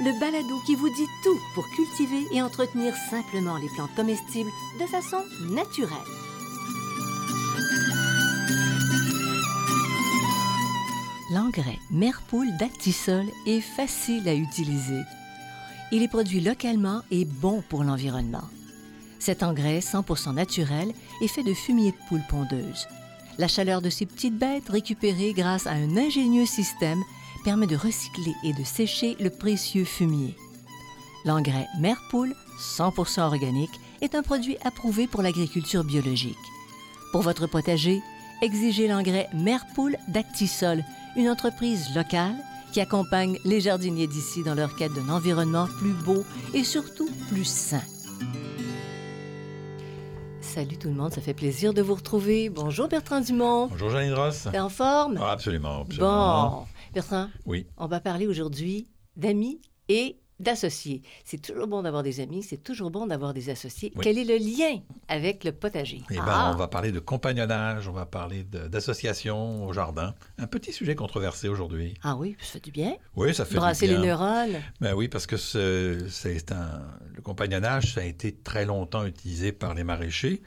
le balado qui vous dit tout pour cultiver et entretenir simplement les plantes comestibles de façon naturelle. L'engrais Merpoule d'Actisol est facile à utiliser. Il est produit localement et bon pour l'environnement. Cet engrais 100% naturel est fait de fumier de poule pondeuse. La chaleur de ces petites bêtes récupérée grâce à un ingénieux système permet de recycler et de sécher le précieux fumier. L'engrais Merpoule, 100% organique, est un produit approuvé pour l'agriculture biologique. Pour votre potager, exigez l'engrais Merpoule d'Actisol, une entreprise locale qui accompagne les jardiniers d'ici dans leur quête d'un environnement plus beau et surtout plus sain. Salut tout le monde, ça fait plaisir de vous retrouver. Bonjour Bertrand Dumont. Bonjour Janine Ross. T'es en forme? Ah, absolument, absolument. Bon, Bertrand, Oui, on va parler aujourd'hui d'amis et d'associés. C'est toujours bon d'avoir des amis, c'est toujours bon d'avoir des associés. Oui. Quel est le lien avec le potager? eh ben, Ah, on va parler de compagnonnage, on va parler d'association au jardin. Un petit sujet controversé aujourd'hui. ah oui, ça fait du bien. Oui, ça fait du Brasser bien. les neurones. Ben oui, parce que ce- c'est un, le compagnonnage, ça a été très longtemps utilisé par les maraîchers.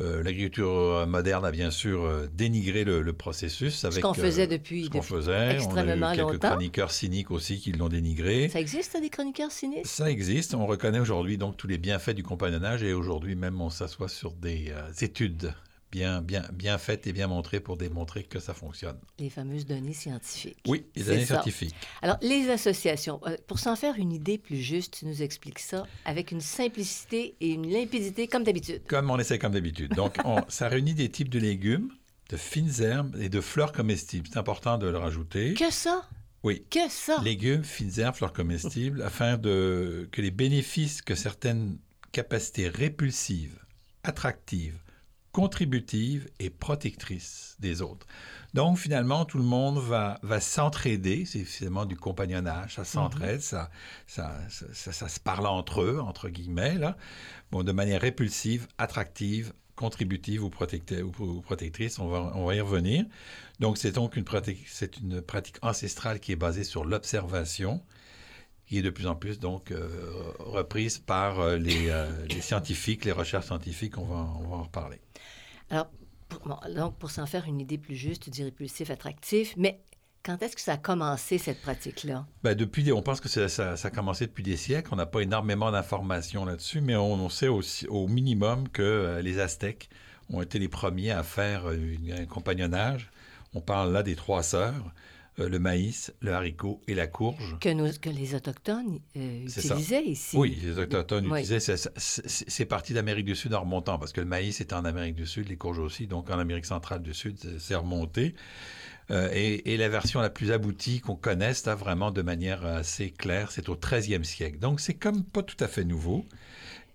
Euh, L'agriculture moderne a bien sûr euh, dénigré le, le processus. Avec, qu'on euh, faisait depuis- Ce qu'on faisait. extrêmement on a eu quelques longtemps. chroniqueurs cyniques aussi qui l'ont dénigré. Ça existe, des chroniqueurs cyniques? Ça existe. On reconnaît aujourd'hui donc tous les bienfaits du compagnonnage et aujourd'hui même on s'assoit sur des euh, études bien, bien, bien faites et bien montrées pour démontrer que ça fonctionne. Les fameuses données scientifiques. Oui, les ça. scientifiques. Alors, les associations, euh, pour s'en faire une idée plus juste, tu nous expliques ça avec une simplicité et une limpidité comme d'habitude. Comme on essaie comme d'habitude. Donc on- ça réunit des types de légumes, de fines herbes et de fleurs comestibles. C'est important de le rajouter. Que ça? Oui. Que ça? Légumes, fines herbes, fleurs comestibles, afin de, que les bénéfices que certaines capacités répulsives, attractives, contributives et protectrices des autres. Donc, finalement, tout le monde va, va s'entraider. C'est finalement du compagnonnage. Ça s'entraide, ça, ça, ça, ça- ça se parle entre eux, entre guillemets, là. Bon, de manière répulsive, attractive, contributive ou, ou- ou protectrice. On va, on va y revenir. Donc, c'est donc une pratique, c'est une pratique ancestrale qui est basée sur l'observation, qui est de plus en plus donc euh, reprise par euh, les, euh, les scientifiques, les recherches scientifiques. On va, on va en reparler. Alors, pour, donc, pour s'en faire une idée plus juste, tu dis répulsif, attractif, mais quand est-ce que ça a commencé, cette pratique-là? Ben, depuis, on pense que ça, a commencé depuis des siècles. On n'a pas énormément d'informations là-dessus, mais on, sait aussi, au minimum que euh, les Aztèques ont été les premiers à faire euh, un compagnonnage. On parle là des trois sœurs, euh, le maïs, le haricot et la courge. Que, nos- que les Autochtones euh, ça. utilisaient ici. Oui, les autochtones Oui. utilisaient. c'est- parti d'Amérique du Sud en remontant, parce que le maïs était en Amérique du Sud, les courges aussi. Donc en Amérique centrale du Sud, c'est- remonté. Euh, et, et la version la plus aboutie qu'on connaisse, là, vraiment de manière assez claire, c'est au 13e siècle. Donc c'est comme pas tout à fait nouveau.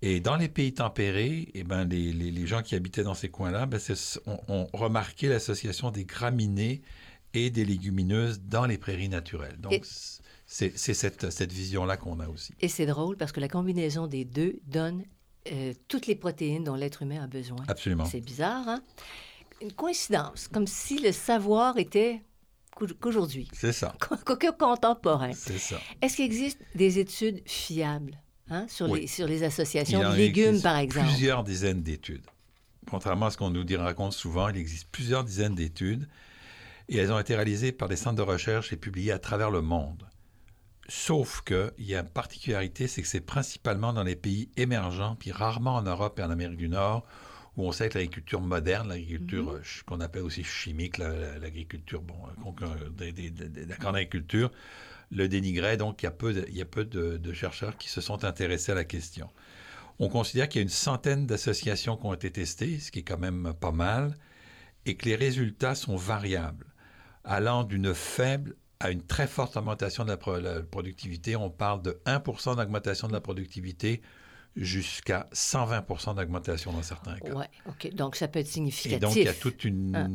Et dans les pays tempérés, eh ben, les, les- les gens qui habitaient dans ces coins-là ben, ont, ont remarqué l'association des graminées et des légumineuses dans les prairies naturelles. Donc Et- c'est cette, cette vision-là qu'on a aussi. Et c'est drôle parce que la combinaison des deux donne euh, toutes les protéines dont l'être humain a besoin. Absolument. C'est bizarre, hein? Une coïncidence, comme si le savoir était qu'au- qu'aujourd'hui, C'est ça. que contemporain. C'est ça. Est-ce qu'il existe des études fiables hein, sur, Oui. les, sur les associations de légumes, par exemple? Plusieurs dizaines d'études. Contrairement à ce qu'on nous dit, raconte souvent, il existe plusieurs dizaines d'études et elles ont été réalisées par des centres de recherche et publiées à travers le monde. Sauf qu'il y a une particularité, c'est que c'est principalement dans les pays émergents, puis rarement en Europe et en Amérique du Nord, où on sait que l'agriculture moderne, l'agriculture ch- qu'on appelle aussi chimique, la- la- l'agriculture, bon, euh, la grande agriculture, le dénigrait. Donc, il y a peu, de, il y a peu de, de chercheurs qui se sont intéressés à la question. On considère qu'il y a une centaine d'associations qui ont été testées, ce qui est quand même pas mal, et que les résultats sont variables, allant d'une faible à une très forte augmentation de la, pro- la productivité. On parle de 1 d'augmentation de la productivité jusqu'à 120 d'augmentation dans certains cas. Oui, OK. Donc, ça peut être significatif. Et donc, il y a toute une, ah.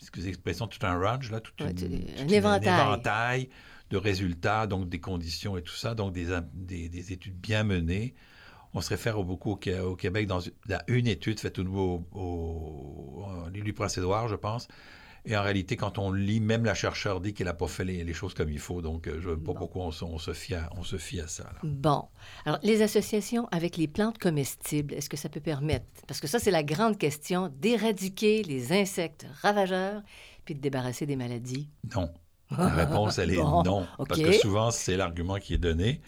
excusez l'expression, tout un range, là, tout un éventail. de résultats, donc des conditions et tout ça, donc des, des, études bien menées. On se réfère beaucoup au, Québec dans une étude faite au nouveau au, au, au Prince-Édouard, je pense, et en réalité, quand on lit, même la chercheur dit qu'elle n'a pas fait les, choses comme il faut. Donc, euh, je ne sais pas pourquoi on, se fie à, on se fie à ça. Bon. Alors, les associations avec les plantes comestibles, est-ce que ça peut permettre, parce que ça, c'est la grande question, d'éradiquer les insectes ravageurs puis de débarrasser des maladies? Non. La réponse, elle est non. Parce que souvent, c'est l'argument qui est donné.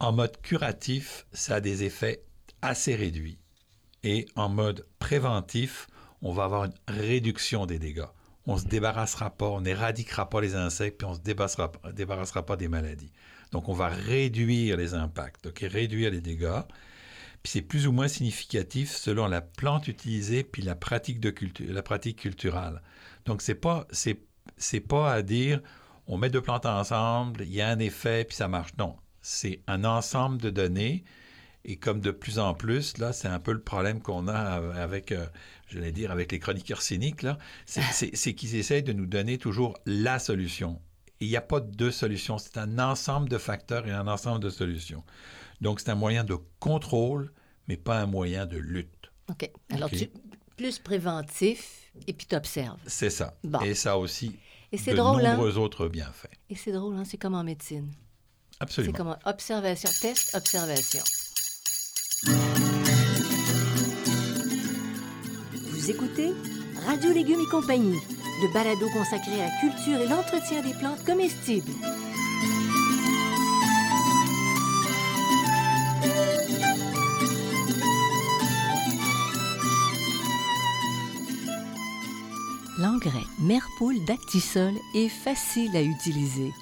En mode curatif, ça a des effets assez réduits. Et en mode préventif, on va avoir une réduction des dégâts on se débarrassera pas, on n'éradiquera pas les insectes, puis on se débarrassera, débarrassera pas des maladies. Donc, on va réduire les impacts, ok, réduire les dégâts. Puis c'est plus ou moins significatif selon la plante utilisée puis la pratique de culture, la pratique culturelle. Donc c'est pas c'est c'est pas à dire on met deux plantes ensemble, il y a un effet puis ça marche. Non, c'est un ensemble de données et comme de plus en plus, là, c'est un peu le problème qu'on a avec, euh, je vais dire, avec les chroniqueurs cyniques, là, c'est qu'ils essayent de nous donner toujours la solution. Il n'y a pas deux solutions, c'est un ensemble de facteurs et un ensemble de solutions. Donc, c'est un moyen de contrôle, mais pas un moyen de lutte. OK. Alors, Tu, plus préventif, et puis tu observes. C'est ça. Et ça aussi et de drôle, hein? nombreux autres bienfaits. Et c'est drôle, hein? c'est comme en médecine. Absolument. C'est comme observation, test, observation. Vous écoutez Radio Légumes et compagnie, le balado consacré à la culture et l'entretien des plantes comestibles. L'engrais Merpoule d'Actisol est facile à utiliser.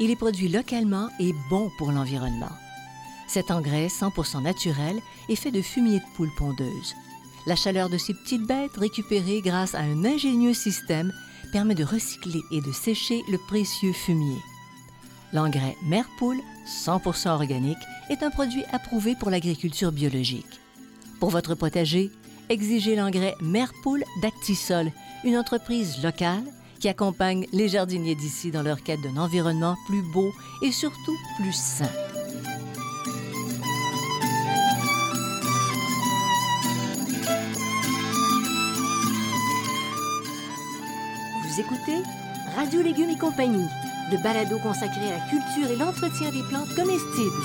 Il est produit localement et bon pour l'environnement. Cet engrais 100% naturel est fait de fumier de poule pondeuse. La chaleur de ces petites bêtes récupérée grâce à un ingénieux système permet de recycler et de sécher le précieux fumier. L'engrais Merpoule, 100% organique, est un produit approuvé pour l'agriculture biologique. Pour votre potager, exigez l'engrais Merpoule d'Actisol, une entreprise locale qui accompagne les jardiniers d'ici dans leur quête d'un environnement plus beau et surtout plus sain. Vous écoutez Radio Légumes et compagnie, le balado consacré à la culture et l'entretien des plantes comestibles.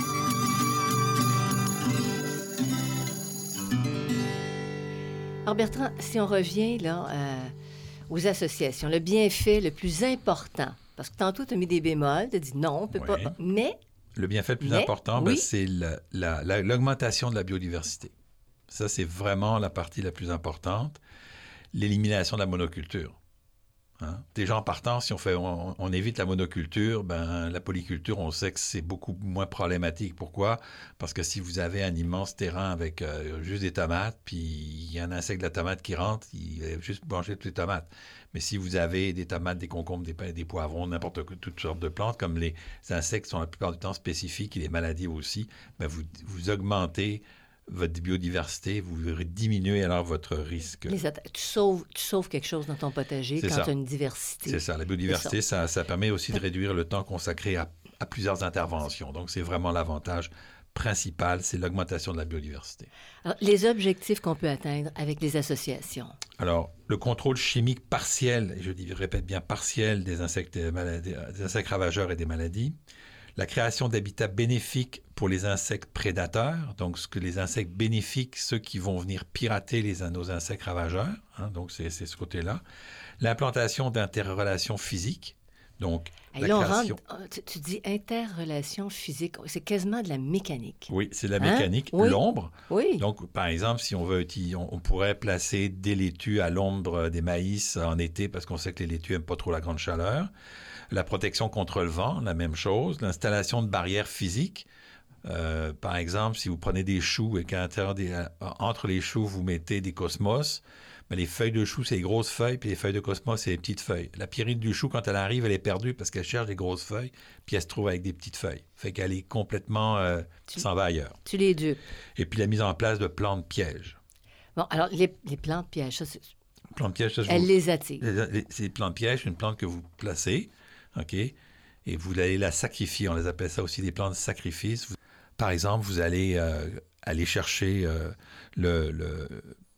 Alors Bertrand, si on revient là euh, aux associations, le bienfait le plus important, parce que tantôt tu as mis des bémols, tu as dit non, on peut pas, mais... Le bienfait le plus important, ben, c'est l'augmentation de la biodiversité. Ça, c'est vraiment la partie la plus importante. L'élimination de la monoculture. Hein? Déjà en partant, si on, fait, on, évite la monoculture, ben, la polyculture, on sait que c'est beaucoup moins problématique. Pourquoi? Parce que si vous avez un immense terrain avec euh, juste des tomates, puis il y a un insecte de la tomate qui rentre, il va juste manger toutes les tomates. Mais si vous avez des tomates, des concombres, des, des poivrons, n'importe quoi, toutes sortes de plantes, comme les insectes sont la plupart du temps spécifiques et les maladies aussi, ben vous, vous augmentez votre biodiversité, vous diminuez alors votre risque. tu, sauves, tu, sauves, quelque chose dans ton potager quand tu as une diversité. C'est ça. La biodiversité, ça. Ça, permet aussi de réduire le temps consacré à, à plusieurs interventions. Donc, c'est vraiment l'avantage principal, c'est l'augmentation de la biodiversité. Alors, les objectifs qu'on peut atteindre avec les associations. Alors, le contrôle chimique partiel, et je dis, répète bien partiel, des insectes, des insectes ravageurs et des maladies la création d'habitats bénéfiques pour les insectes prédateurs, donc ce que les insectes bénéfiques, ceux qui vont venir pirater nos insectes ravageurs, hein, donc c'est ce côté-là. L'implantation d'interrelations physiques, donc la création... Oh, tu, dis interrelation physique, c'est quasiment de la mécanique. Oui, c'est de la mécanique. Hein? L'ombre. Oui. Donc, par exemple, si on veut, on, on pourrait placer des laitues à l'ombre des maïs en été parce qu'on sait que les laitues n'aiment pas trop la grande chaleur. La protection contre le vent, la même chose. L'installation de barrières physiques. Euh, par exemple, si vous prenez des choux et qu'à l'intérieur des, euh, entre les choux, vous mettez des cosmos, Mais les feuilles de chou, c'est les grosses feuilles, puis les feuilles de cosmos, c'est les petites feuilles. La pyrite du chou, quand elle arrive, elle est perdue parce qu'elle cherche des grosses feuilles, puis elle se trouve avec des petites feuilles. Fait qu'elle est complètement... Euh, s'en va ailleurs. Tu les dupes. Et puis la mise en place de plantes pièges. Bon, alors, les, plantes pièges, ça, c'est... Plantes pièges, ça, Elles les attirent. C'est des plantes pièges, une plante que vous placez, OK? Et vous allez la sacrifier. On les appelle ça aussi des plantes de sacrifice. Par exemple, vous allez euh, aller chercher euh, le,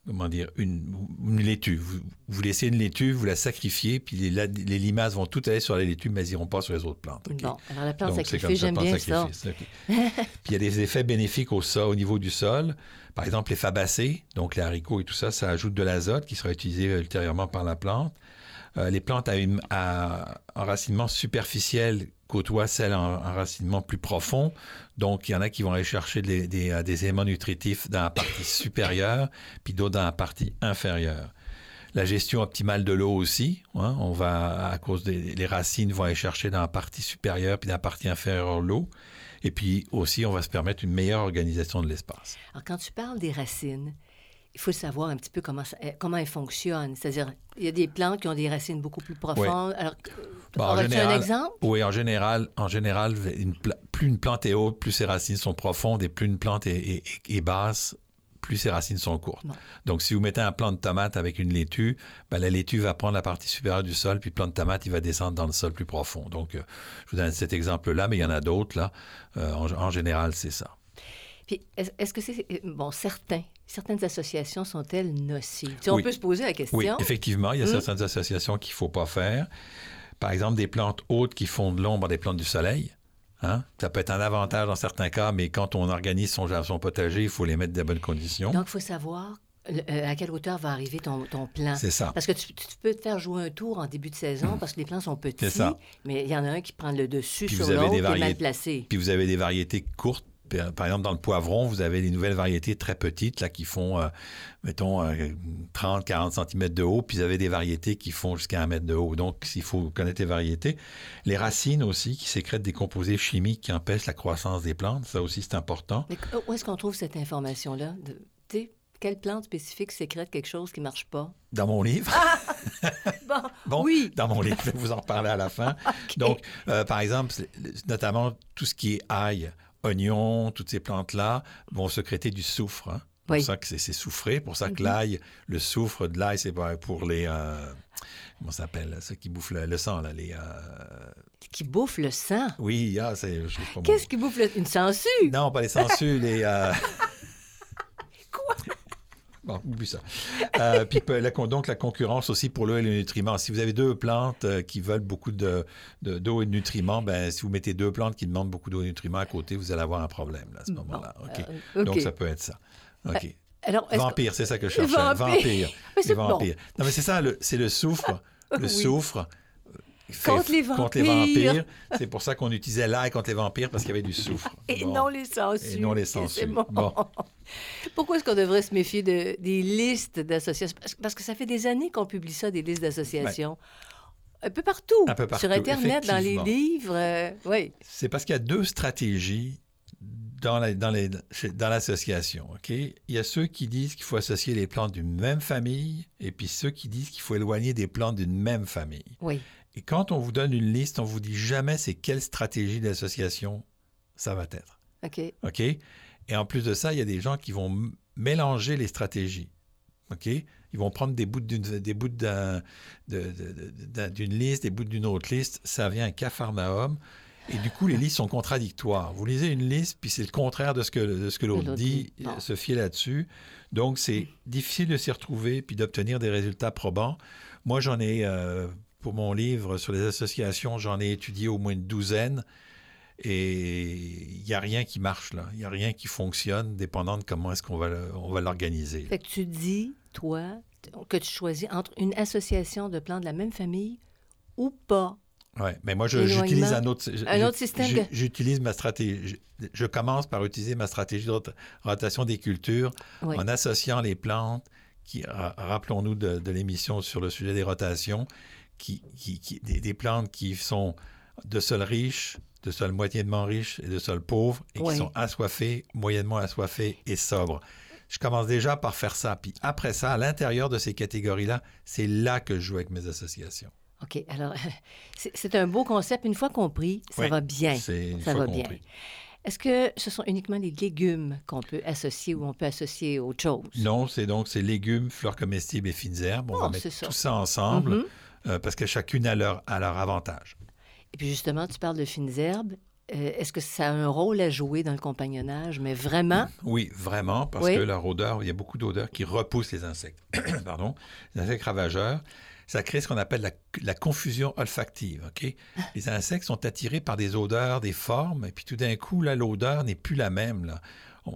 comment dire, une, laitue. Vous, laissez une laitue, vous la sacrifiez, puis les, les, limaces vont toutes aller sur la laitue, mais elles n'iront pas sur les autres plantes. Bon, alors la plante sacrifiée, j'aime bien ça. puis il y a des effets bénéfiques au, sol, au niveau du sol. Par exemple, les fabacées, donc les haricots et tout ça, ça ajoute de l'azote qui sera utilisé ultérieurement par la plante. Euh, les plantes à, enracinement superficiel côtoient celles en enracinement plus profond. Donc, il y en a qui vont aller chercher des, éléments nutritifs dans la partie supérieure, puis d'autres dans la partie inférieure. La gestion optimale de l'eau aussi. Hein, on va, à cause des les racines, vont aller chercher dans la partie supérieure puis dans la partie inférieure l'eau. Et puis aussi, on va se permettre une meilleure organisation de l'espace. Alors, quand tu parles des racines, il faut savoir un petit peu comment, eh, comment elles fonctionnent. C'est-à-dire, il y a des plantes qui ont des racines beaucoup plus profondes. Alors, bon, tu un exemple? Oui, en général, en général plus une plante est haute, plus ses racines sont profondes, et plus une plante est, basse, plus ses racines sont courtes. Donc, si vous mettez un plant de tomate avec une laitue, ben, la laitue va prendre la partie supérieure du sol, puis le plant de tomate, il va descendre dans le sol plus profond. Donc, euh, je vous donne cet exemple-là, mais il y en a d'autres, là. Euh, en, général, c'est ça. Puis, est-ce que c'est... Bon, certains certaines associations sont-elles nocives? On peut se poser la question. Oui, effectivement, il y a hum? certaines associations qu'il ne faut pas faire. Par exemple, des plantes hautes qui font de l'ombre à des plantes du soleil. Hein? Ça peut être un avantage dans certains cas, mais quand on organise son, son potager, il faut les mettre dans de bonnes conditions. Donc, il faut savoir euh, à quelle hauteur va arriver ton, ton plan. C'est ça. Parce que tu, peux te faire jouer un tour en début de saison parce que les plants sont petits, ça. mais il y en a un qui prend le dessus sur l'autre et mal placé. Puis vous avez des variétés courtes par exemple, dans le poivron, vous avez des nouvelles variétés très petites, là, qui font, euh, mettons, 30, 40 cm de haut, puis vous avez des variétés qui font jusqu'à un mètre de haut. Donc, il faut connaître les variétés. Les racines aussi, qui sécrètent des composés chimiques qui empêchent la croissance des plantes, ça aussi, c'est important. Mais où est-ce qu'on trouve cette information-là? De, quelle plante spécifique sécrète quelque chose qui ne marche pas? Dans mon livre. Ah! bon, oui. Dans mon livre, je vais vous en reparler à la fin. Donc, euh, par exemple, notamment tout ce qui est ail oignons, toutes ces plantes-là vont sécréter du soufre. Hein. C'est pour ça que c'est soufré, pour ça que mhm. l'ail, le soufre de l'ail, c'est pour les... Euh, comment ça s'appelle? Ceux qui bouffent le, sang, là, les... Euh, qui bouffent le sang? Oui, ah, c'est... Qu'est-ce qui bouffe le... Une sangsue? Non, pas les sangsues, les... Euh, Bon, oublie ça. Euh, puis donc, la concurrence aussi pour l'eau et les nutriments. Si vous avez deux plantes euh, qui veulent beaucoup d'eau de, et de nutriments, ben, si vous mettez deux plantes qui demandent beaucoup d'eau et de nutriments à côté, vous allez avoir un problème à ce moment-là. Euh, donc, ça peut être ça. OK. Alors, vampire, c'est ça que je cherchais. Vampire. vampire. Non, mais c'est ça, c'est le soufre. Le soufre contre les vampires. C'est pour ça qu'on utilisait l'ail contre les vampires, parce qu'il y avait du soufre. Et non les sangsues. Et non les sangsues. Bon. Pourquoi est-ce qu'on devrait se méfier de, des listes d'associations? Parce que ça fait des années qu'on publie ça, des listes d'associations. Un peu partout. Un peu partout. Sur Internet, dans les livres. Euh, oui. C'est parce qu'il y a deux stratégies dans, dans, l'association. OK? Il y a ceux qui disent qu'il faut associer les plantes d'une même famille et puis ceux qui disent qu'il faut éloigner des plantes d'une même famille. Oui. Et quand on vous donne une liste, on vous dit jamais c'est quelle stratégie d'association ça va être. OK. OK? Et en plus de ça, il y a des gens qui vont mélanger les stratégies. OK? Ils vont prendre des bouts d'une, des bouts d'une liste, des bouts d'une autre liste. Ça vient un cafarnaum. Et du coup, les listes sont contradictoires. Vous lisez une liste, puis c'est le contraire de ce que, de que l'autre dit, se fier là-dessus. Donc, c'est difficile de s'y retrouver, puis d'obtenir des résultats probants. Moi, j'en ai, euh, pour mon livre sur les associations, j'en ai étudié au moins une douzaine. Et il n'y a rien qui marche là. Il n'y a rien qui fonctionne, dépendant de comment est-ce qu'on va, on va l'organiser. Fait que tu dis, toi, que tu choisis entre une association de plants de la même famille ou pas. Oui, mais moi, j'utilise un autre, un autre système. J'utilise ma stratégie. Je commence par utiliser ma stratégie de rotation des cultures en associant les plantes qui, rappelons-nous de l'émission sur le sujet des rotations, qui, des, plantes qui sont de sol riche, de sol moyennement riche et de sol pauvre, et qui sont assoiffées, moyennement assoiffées et sobres. je commence déjà par faire ça. Puis après ça, à l'intérieur de ces catégories-là, c'est là que je joue avec mes associations. OK. Alors, c'est un beau concept. Une fois compris, ça va bien. Ça va bien. Est-ce que ce sont uniquement les légumes qu'on peut associer ou on peut associer autre chose? Non, c'est donc ces légumes, fleurs comestibles et fines herbes. On va oh, mettre tout ça ensemble mm-hmm. Euh, parce que chacune a leur, a leur avantage. Et puis justement, tu parles de fines herbes. Euh, est-ce que ça a un rôle à jouer dans le compagnonnage, mais vraiment? Oui, vraiment, parce que leur odeur, il y a beaucoup d'odeurs qui repoussent les insectes. Pardon, les insectes ravageurs. Ça crée ce qu'on appelle la, confusion olfactive. Ok? Les insectes sont attirés par des odeurs, des formes, et puis tout d'un coup, là, l'odeur n'est plus la même. Là.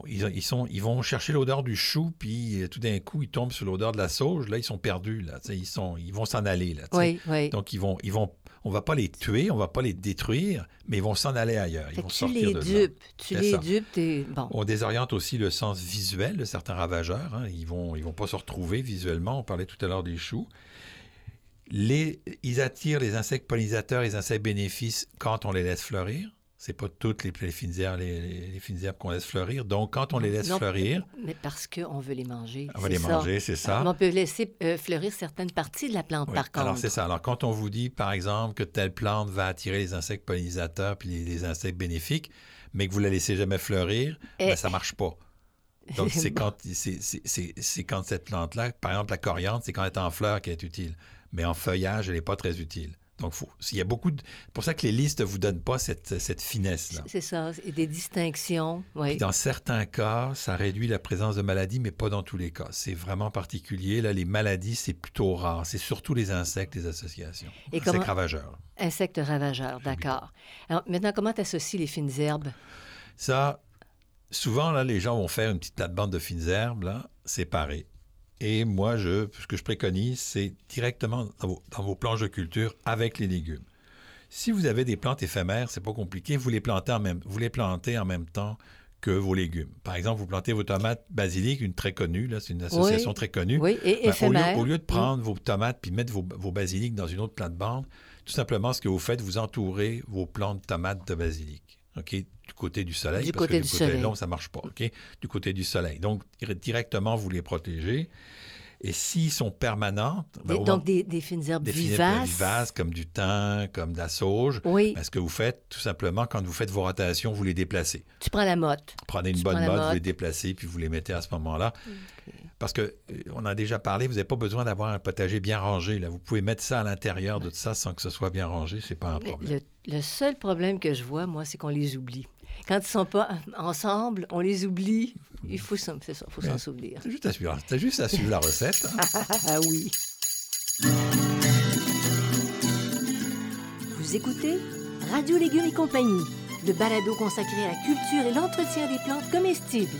Ils, sont, ils vont chercher l'odeur du chou, puis euh, tout d'un coup, ils tombent sur l'odeur de la sauge. Là, ils sont perdus. Là, ils, sont, ils vont s'en aller. Là, oui, oui. Donc, ils vont, ils vont on va pas les tuer, on va pas les détruire, mais ils vont s'en aller ailleurs. Ils vont tu les dupes, tu les dupes, bon. On désoriente aussi le sens visuel de certains ravageurs. Hein. Ils vont, ils vont pas se retrouver visuellement. On parlait tout à l'heure des choux. Les, ils attirent les insectes pollinisateurs, les insectes bénéfices quand on les laisse fleurir. C'est pas toutes les, fines herbes, les, fines herbes qu'on laisse fleurir. Donc, quand on les laisse fleurir... Mais parce qu'on veut les manger. On veut les manger, c'est ça. on peut laisser euh, fleurir certaines parties de la plante, par contre. Alors, c'est ça. Alors, quand on vous dit, par exemple, que telle plante va attirer les insectes pollinisateurs puis les, insectes bénéfiques, mais que vous la laissez jamais fleurir, ça ben, ça marche pas. Donc, c'est quand, c'est quand cette plante-là, par exemple, la coriandre, c'est quand elle est en fleur qu'elle est utile. Mais en feuillage, elle n'est pas très utile. Donc, il y a beaucoup de... C'est pour ça que les listes ne vous donnent pas cette, cette finesse-là. C'est ça, et des distinctions. Oui. dans certains cas, ça réduit la présence de maladies, mais pas dans tous les cas. C'est vraiment particulier. Là, les maladies, c'est plutôt rare. C'est surtout les insectes, les associations. Et insectes ravageurs. Insectes ravageurs, d'accord. Alors, maintenant, comment tu associes les fines herbes? Ça, souvent, là, les gens vont faire une petite plate-bande de fines herbes, là, séparées. Et moi, je, ce que je préconise, c'est directement dans vos, planches de culture avec les légumes. Si vous avez des plantes éphémères, c'est pas compliqué, vous les plantez en même, vous les plantez en même temps que vos légumes. Par exemple, vous plantez vos tomates basilic, une très connue, là, c'est une association très connue. Oui, et ben, éphémère. Au lieu, de prendre vos tomates puis mettre vos, vos basiliques dans une autre plante-bande, tout simplement, ce que vous faites, vous entourez vos plantes de tomates de basilic. OK? Du côté du soleil. Du parce côté que du, côté soleil. long, ça marche pas. OK? Du côté du soleil. Donc, directement, vous les protégez. Et s'ils sont permanentes... Ben, donc, des, fines herbes vivaces. vivaces, comme du thym, comme de la sauge. Oui. Ben, ce que vous faites, tout simplement, quand vous faites vos rotations, vous les déplacez. Tu prends la motte. Prenez une bonne motte, vous les déplacez, puis vous les mettez à ce moment-là. Parce que euh, on a déjà parlé, vous n'avez pas besoin d'avoir un potager bien rangé. Là. Vous pouvez mettre ça à l'intérieur de ça sans que ce soit bien rangé. C'est pas un problème. Le, le seul problème que je vois, moi, c'est qu'on les oublie. Quand ils ne sont pas ensemble, on les oublie. Il faut s'en souvenir. C'est juste, à suivre, juste à suivre la recette. ah oui. Vous écoutez Radio Légumes et compagnie, le balado consacré à la culture et l'entretien des plantes comestibles.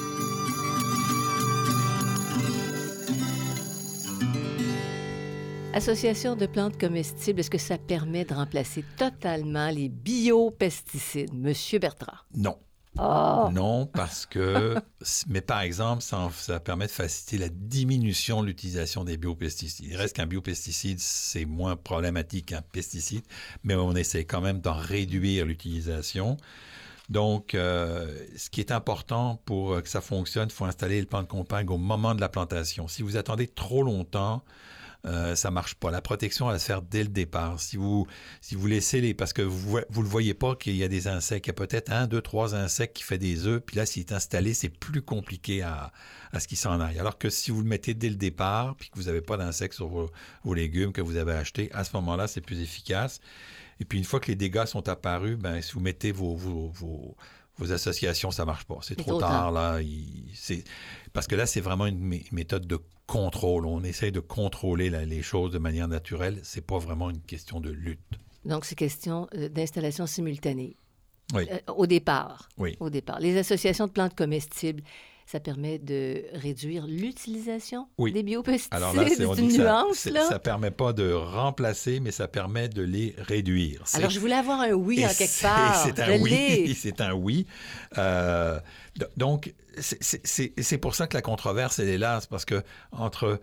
Association de plantes comestibles, est-ce que ça permet de remplacer totalement les biopesticides, Monsieur Bertrand? Non. Oh! Non, parce que, mais par exemple, ça, permet de faciliter la diminution de l'utilisation des biopesticides. Il reste qu'un biopesticide, c'est moins problématique qu'un pesticide, mais on essaie quand même d'en réduire l'utilisation. Donc, euh, ce qui est important pour que ça fonctionne, il faut installer le plan de compagne au moment de la plantation. Si vous attendez trop longtemps, euh, ça marche pas. La protection va se faire dès le départ. Si vous, si vous laissez les... Parce que vous ne le voyez pas qu'il y a des insectes. Il y a peut-être un, deux, trois insectes qui fait des œufs. Puis là, s'il est installé, c'est plus compliqué à, à ce qu'il s'en aille. Alors que si vous le mettez dès le départ, puis que vous n'avez pas d'insectes sur vos, légumes que vous avez achetés, à ce moment-là, c'est plus efficace. Et puis une fois que les dégâts sont apparus, ben, si vous mettez vos, vos vos associations, ça marche pas. C'est trop, tard, là. Parce que là, c'est vraiment une méthode de contrôle. On essaye de contrôler les choses de manière naturelle. C'est pas vraiment une question de lutte. Donc, c'est question euh, d'installation simultanée. Oui. Euh, au départ. Oui. Au départ. Les associations de plantes comestibles, ça permet de réduire l'utilisation des biopesticides. Alors là, c'est une nuance. Ça, là. ça permet pas de remplacer, mais ça permet de les réduire. Alors, je voulais avoir un oui en quelque part. C'est un, oui. C'est un oui. Euh, donc, c'est pour ça que la controverse, elle est là. parce que entre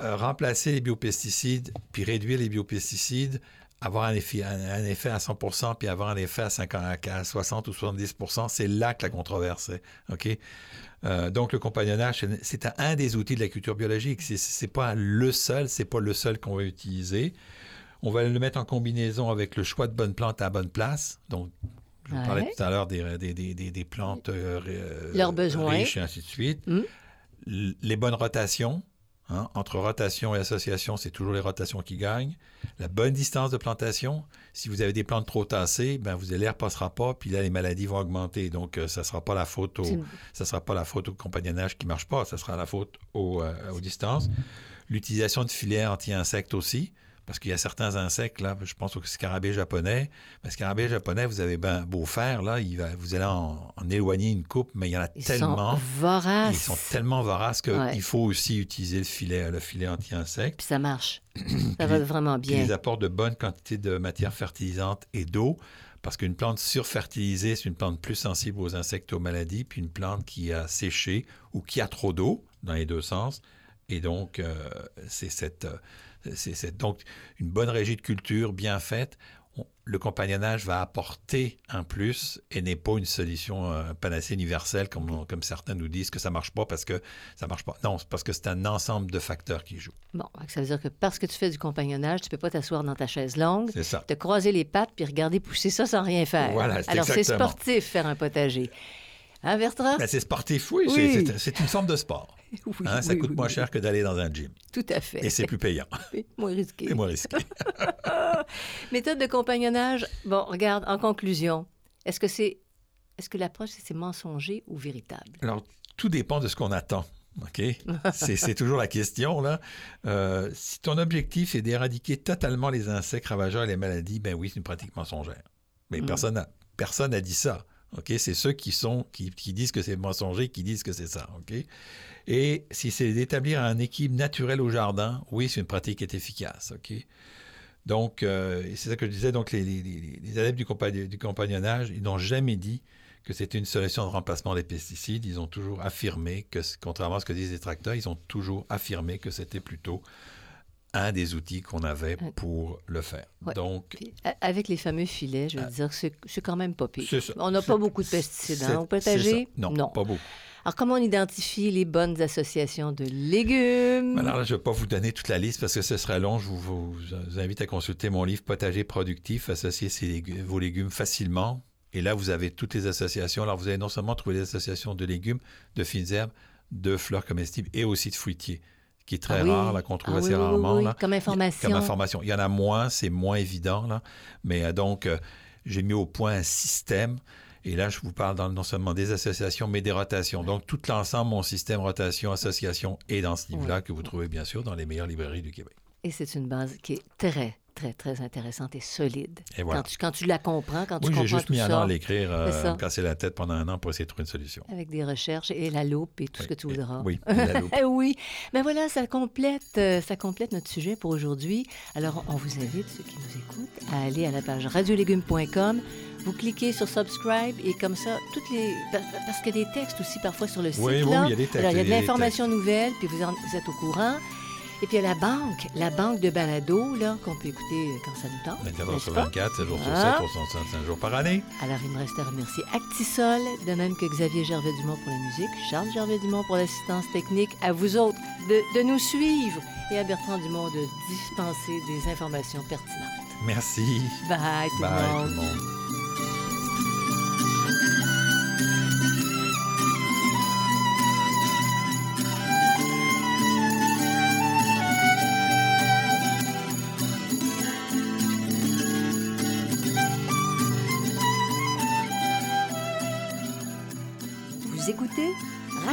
euh, remplacer les biopesticides puis réduire les biopesticides, avoir un effet, un, effet à 100 puis avoir un effet à, 50, à 60 ou 70 c'est là que la controverse est. Euh, donc, le compagnonnage, c'est un des outils de la culture biologique. Ce n'est pas le seul, c'est pas le seul qu'on va utiliser. On va le mettre en combinaison avec le choix de bonnes plantes à bonne place. Donc, je vous parlais tout à l'heure des, des, des, des, plantes euh, Leurs besoins. riches et ainsi de suite. Hum. Les bonnes rotations. Hein, entre rotation et association, c'est toujours les rotations qui gagnent. La bonne distance de plantation, si vous avez des plantes trop tassées, ben vous l'air passera pas, puis là les maladies vont augmenter. Donc euh, ça sera pas la faute au, ça sera pas la faute au compagnonnage qui marche pas, ça sera la faute euh, aux distances. L'utilisation de filets anti-insectes aussi. Parce qu'il y a certains insectes, là, je pense au scarabée japonais. Le scarabée japonais, vous avez ben, beau faire, là, il va, vous allez en, éloigner une coupe, mais il y en a tellement. Sont voraces. Ils sont tellement voraces qu'il faut aussi utiliser le filet, le filet anti-insecte. Puis ça marche. ça va vraiment bien. Ils apportent de bonnes quantités de matière fertilisante et d'eau. Parce qu'une plante surfertilisée, c'est une plante plus sensible aux insectes aux maladies, puis une plante qui a séché ou qui a trop d'eau, dans les deux sens. Et donc, euh, c'est cette, euh, c'est donc une bonne régie de culture bien faite. le compagnonnage va apporter un plus et n'est pas une solution euh, panacée universelle comme, comme certains nous disent que ça marche pas parce que ça marche pas. Non, c'est parce que c'est un ensemble de facteurs qui jouent. Bon, ça veut dire que parce que tu fais du compagnonnage, tu peux pas t'asseoir dans ta chaise longue, ça. te croiser les pattes puis regarder pousser ça sans rien faire. Voilà, Alors c'est sportif faire un potager. Hein, Bertrand? Ben, c'est sportif, oui. oui. C'est une forme de sport. Hein, ça coûte moins cher que d'aller dans un gym. Tout à fait. Et c'est plus payant. moins risqué. Et moins risqué. Méthode de compagnonnage. Bon, regarde, en conclusion, est-ce que c'est est-ce que l'approche c'est mensonger ou véritable? Alors, tout dépend de ce qu'on attend. OK? C'est toujours la question, là. Euh, si ton objectif est d'éradiquer totalement les insectes ravageurs et les maladies, ben oui, c'est une pratique mensongère. Mais mm. personne n'a personne n'a dit ça. OK? C'est ceux qui, sont, qui, disent que c'est mensonger qui disent que c'est ça. OK? Et si c'est d'établir un équilibre naturel au jardin, oui, c'est une pratique qui est efficace. OK? Donc, euh, c'est ça que je disais. Donc, les, les, adeptes du, du compagnonnage, ils n'ont jamais dit que c'était une solution de remplacement des pesticides. Ils ont toujours affirmé que, contrairement à ce que disent les tracteurs, ils ont toujours affirmé que c'était plutôt un des outils qu'on avait pour le faire. Donc, avec les fameux filets, je veux ah. dire, c'est quand même pas pire. On n'a pas beaucoup de pesticides hein, au potager. Non, non, pas beaucoup. Alors, comment on identifie les bonnes associations de légumes? Alors là, je ne vais pas vous donner toute la liste parce que ce serait long. Je vous, invite à consulter mon livre Potager productif, associer vos légumes facilement. Et là, vous avez toutes les associations. Alors, vous allez non seulement trouver des associations de légumes, de fines herbes, de fleurs comestibles et aussi de fruitiers qui est très ah rare, qu'on trouve ah assez rarement. là. Comme information. Comme information. Il y en a moins, c'est moins évident. Là. Mais euh, donc, euh, j'ai mis au point un système et là, je vous parle non seulement des associations, mais des rotations. Donc, tout l'ensemble, mon système rotation, association est dans ce livre-là que vous trouvez bien sûr dans les meilleures librairies du Québec. Et c'est une base qui est très, très, très intéressante et solide. Et voilà. quand, tu, quand, tu, la comprends, quand oui, tu comprends j'ai juste mis un an à l'écrire, euh, me casser la tête pendant un an pour essayer de trouver une solution. Avec des recherches et la loupe et tout ce que tu voudras. Oui, la loupe. oui. Mais voilà, ça complète, euh, ça complète notre sujet pour aujourd'hui. Alors, on vous invite, ceux qui nous écoutent, à aller à la page radiolégumes.com vous cliquez sur subscribe et comme ça, toutes les. Parce qu'il y a des textes aussi parfois sur le site. Oui, oui, il y a des textes. Alors, il y a de l'information nouvelle, puis vous, êtes au courant. Et puis il y a la banque, la banque de balado, là, qu'on peut écouter quand ça nous tente. 24 heures n'est-ce sur pas? 24, 7 jours sur Ah. 7, 365 jours par année. Alors, il me reste à remercier Actisol, de même que Xavier Gervais-Dumont pour la musique, Charles Gervais-Dumont pour l'assistance technique, à vous autres de, de nous suivre et à Bertrand Dumont de dispenser des informations pertinentes. Merci. Bye tout Bye le tout monde. le monde.